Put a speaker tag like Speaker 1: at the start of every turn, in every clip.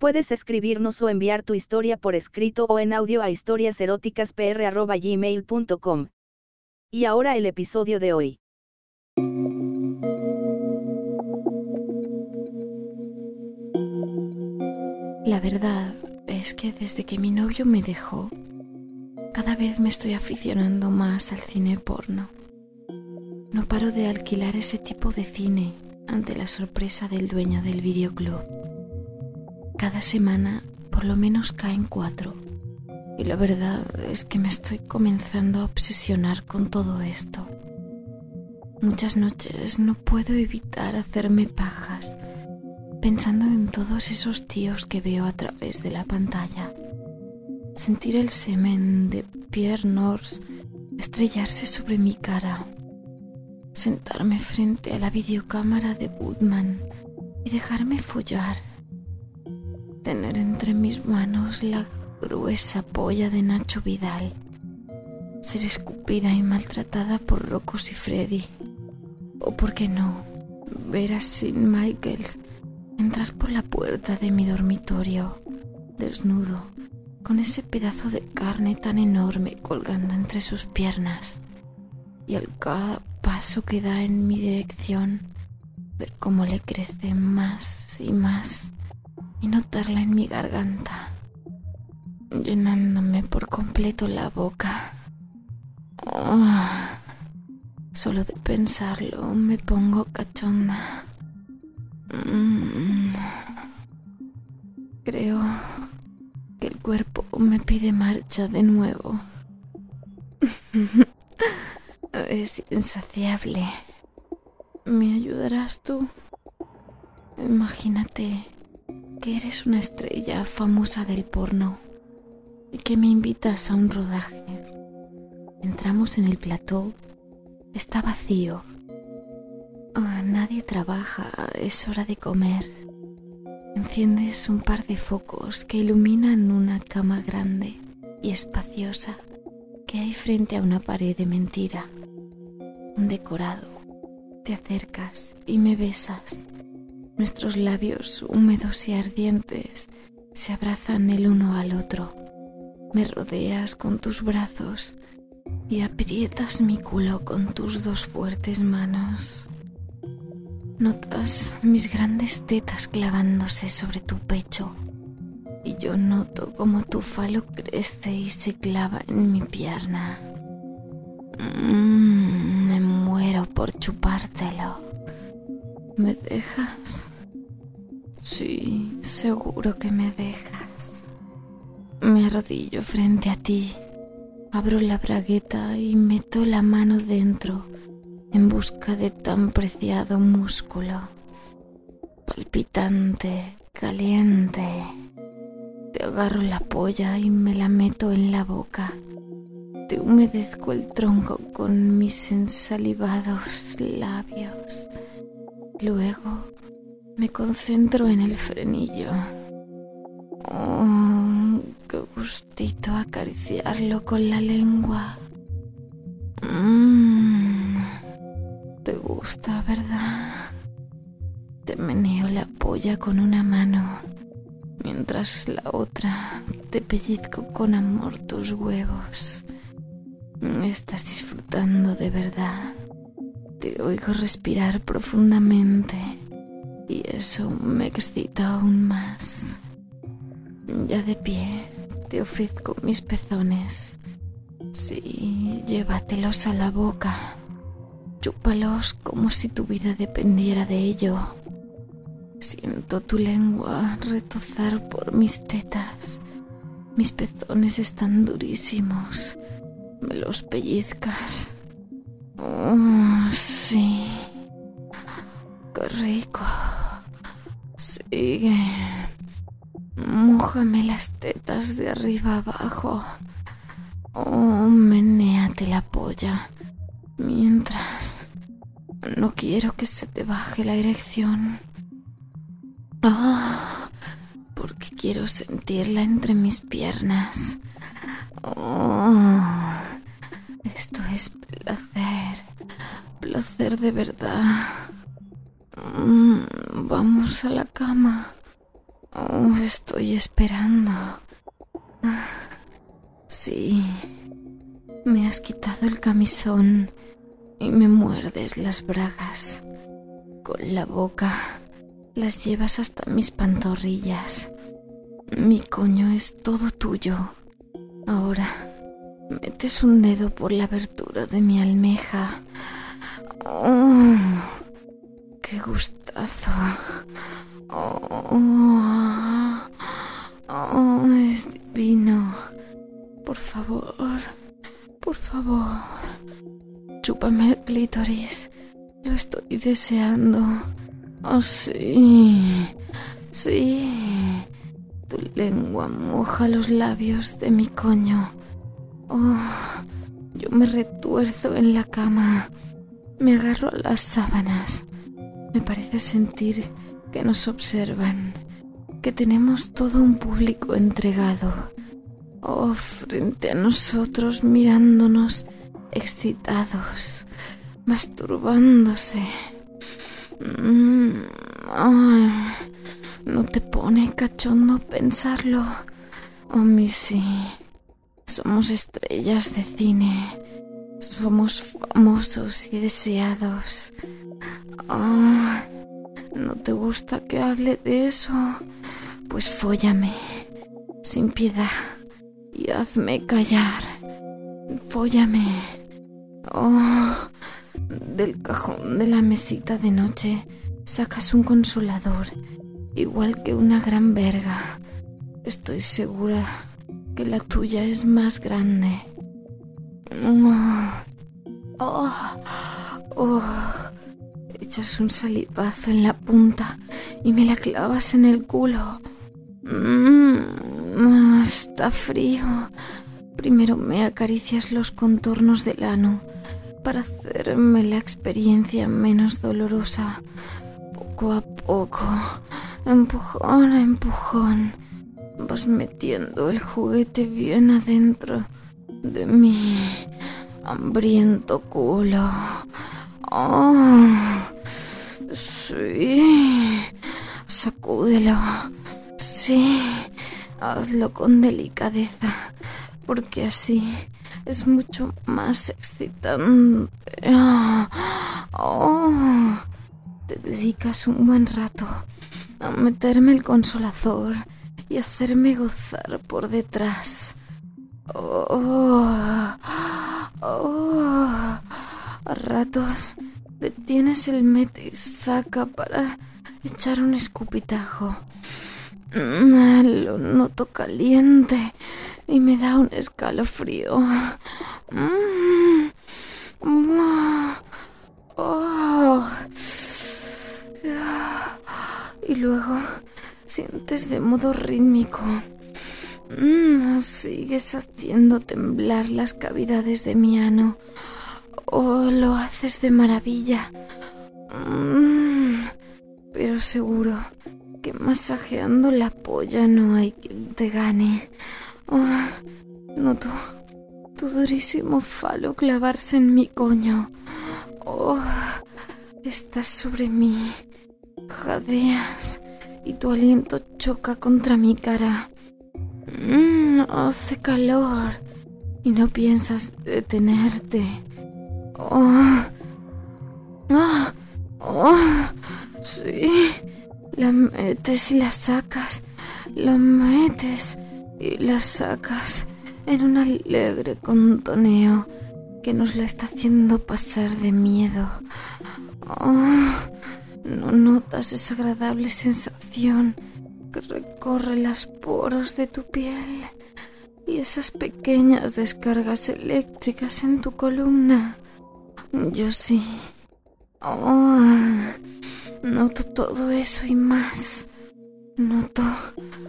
Speaker 1: Puedes escribirnos o enviar tu historia por escrito o en audio a historiaseroticaspr.gmail.com. Y ahora el episodio de hoy.
Speaker 2: La verdad es que desde que mi novio me dejó, cada vez me estoy aficionando más al cine porno. No paro de alquilar ese tipo de cine ante la sorpresa del dueño del videoclub. Cada semana por lo menos caen cuatro. Y la verdad es que me estoy comenzando a obsesionar con todo esto. Muchas noches no puedo evitar hacerme pajas pensando en todos esos tíos que veo a través de la pantalla. Sentir el semen de Pierre Norse estrellarse sobre mi cara. Sentarme frente a la videocámara de Woodman y dejarme follar tener entre mis manos la gruesa polla de Nacho Vidal, ser escupida y maltratada por Rocos y Freddy, o por qué no, ver a Sin Michaels entrar por la puerta de mi dormitorio, desnudo, con ese pedazo de carne tan enorme colgando entre sus piernas, y al cada paso que da en mi dirección, ver cómo le crece más y más y notarla en mi garganta, llenándome por completo la boca. Oh, solo de pensarlo me pongo cachonda. Mm. Creo que el cuerpo me pide marcha de nuevo. Es insaciable. ¿Me ayudarás tú? Imagínate que eres una estrella famosa del porno y que me invitas a un rodaje. Entramos en el plató. Está vacío. Ah, nadie trabaja. Es hora de comer. Enciendes un par de focos que iluminan una cama grande y espaciosa que hay frente a una pared de mentira. Un decorado. Te acercas y me besas. Nuestros labios húmedos y ardientes se abrazan el uno al otro. Me rodeas con tus brazos y aprietas mi culo con tus dos fuertes manos. Notas mis grandes tetas clavándose sobre tu pecho y yo noto como tu falo crece y se clava en mi pierna. Mm, me muero por chupártelo. ¿Me dejas? Sí, seguro que me dejas. Me arrodillo frente a ti, abro la bragueta y meto la mano dentro en busca de tan preciado músculo. Palpitante, caliente. Te agarro la polla y me la meto en la boca. Te humedezco el tronco con mis ensalivados labios. Luego me concentro en el frenillo. Oh, qué gustito acariciarlo con la lengua. Mm, te gusta, ¿verdad? Te meneo la polla con una mano, mientras la otra te pellizco con amor tus huevos. Estás disfrutando de verdad. Te oigo respirar profundamente y eso me excita aún más. Ya de pie, te ofrezco mis pezones. Sí, llévatelos a la boca. Chúpalos como si tu vida dependiera de ello. Siento tu lengua retozar por mis tetas. Mis pezones están durísimos. Me los pellizcas. Oh, sí. Qué rico. Sigue. Mójame las tetas de arriba abajo. Oh, menéate la polla. Mientras... No quiero que se te baje la erección. Ah, porque quiero sentirla entre mis piernas. Oh, esto es placer. Placer de verdad. Mm, vamos a la cama. Oh, estoy esperando. Sí. Me has quitado el camisón y me muerdes las bragas. Con la boca las llevas hasta mis pantorrillas. Mi coño es todo tuyo. Ahora metes un dedo por la abertura de mi almeja. Oh, ¡Qué gustazo! Oh, oh, es divino. Por favor, por favor, chúpame el clítoris. Lo estoy deseando. Oh, sí, sí. Tu lengua moja los labios de mi coño. Oh, yo me retuerzo en la cama. Me agarro a las sábanas. Me parece sentir que nos observan, que tenemos todo un público entregado oh, frente a nosotros mirándonos excitados, masturbándose. Mm, no te pone cachondo pensarlo. Oh, mi sí. Somos estrellas de cine. Somos famosos y deseados. Oh, ¿No te gusta que hable de eso? Pues fóllame, sin piedad y hazme callar. Fóllame. Oh, del cajón de la mesita de noche sacas un consolador, igual que una gran verga. Estoy segura que la tuya es más grande. Oh, oh, oh. Echas un salivazo en la punta y me la clavas en el culo. Mm, está frío. Primero me acaricias los contornos del ano para hacerme la experiencia menos dolorosa. Poco a poco, empujón a empujón, vas metiendo el juguete bien adentro de mi hambriento culo. Oh, sí, sacúdelo. Sí, hazlo con delicadeza, porque así es mucho más excitante. Oh, te dedicas un buen rato a meterme el consolador y hacerme gozar por detrás. Oh, oh, a ratos detienes el mete saca para echar un escupitajo. Mm, lo noto caliente y me da un escalofrío. Mm, oh. Y luego sientes de modo rítmico. Mm, sigues haciendo temblar las cavidades de mi ano. Oh, lo haces de maravilla. pero seguro que masajeando la polla no hay quien te gane. Oh, noto tu durísimo falo clavarse en mi coño. Oh, estás sobre mí, jadeas y tu aliento choca contra mi cara. Mm, hace calor y no piensas detenerte. Oh, oh, oh, sí. La metes y la sacas, la metes y la sacas en un alegre contoneo que nos la está haciendo pasar de miedo. Oh, no notas esa agradable sensación que recorre las poros de tu piel y esas pequeñas descargas eléctricas en tu columna. Yo sí. Oh, Noto todo eso y más. Noto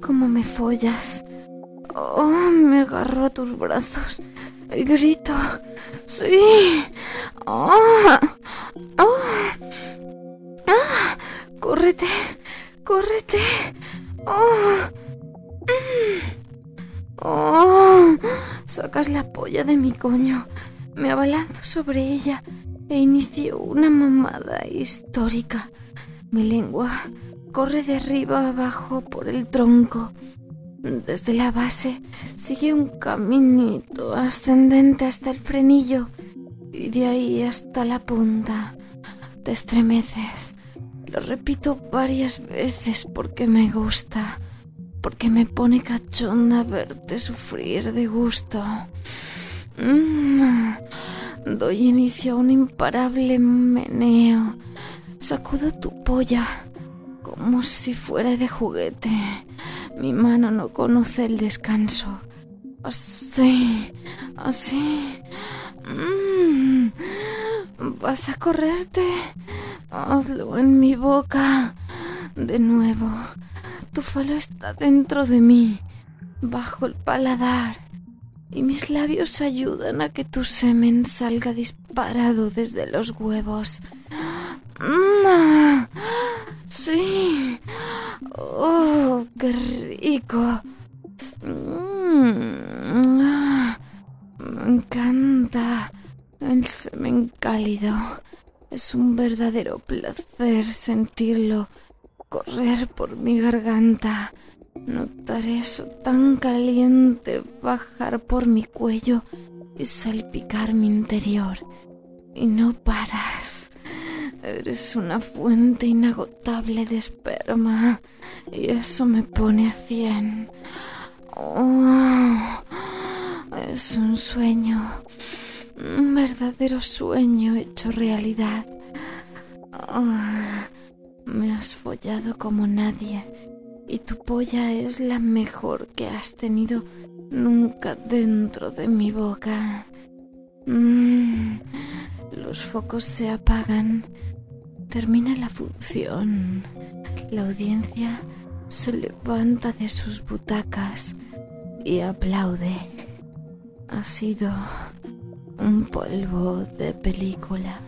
Speaker 2: cómo me follas. Oh, me agarro a tus brazos y grito. Sí. ¡Ah! ¡Ah! ¡Ah! ¡Córrete! ¡Córrete! ¡Oh! ¡Oh! Sacas la polla de mi coño. Me abalanzo sobre ella e inicio una mamada histórica. Mi lengua corre de arriba abajo por el tronco. Desde la base sigue un caminito ascendente hasta el frenillo y de ahí hasta la punta. Te estremeces. Lo repito varias veces porque me gusta, porque me pone cachonda verte sufrir de gusto. Mm. Doy inicio a un imparable meneo. Sacudo tu polla como si fuera de juguete. Mi mano no conoce el descanso. Así, así. Mm. ¿Vas a correrte? Hazlo en mi boca. De nuevo. Tu falo está dentro de mí, bajo el paladar. Y mis labios ayudan a que tu semen salga disparado desde los huevos. Sí. Oh, qué rico. Mm. Me encanta el semen cálido. Es un verdadero placer sentirlo correr por mi garganta. Notar eso tan caliente bajar por mi cuello y salpicar mi interior. Y no paras. Eres una fuente inagotable de esperma y eso me pone a cien. Oh, es un sueño, un verdadero sueño hecho realidad. Oh, me has follado como nadie y tu polla es la mejor que has tenido nunca dentro de mi boca. Mm, los focos se apagan Termina la función. La audiencia se levanta de sus butacas y aplaude. Ha sido un polvo de película.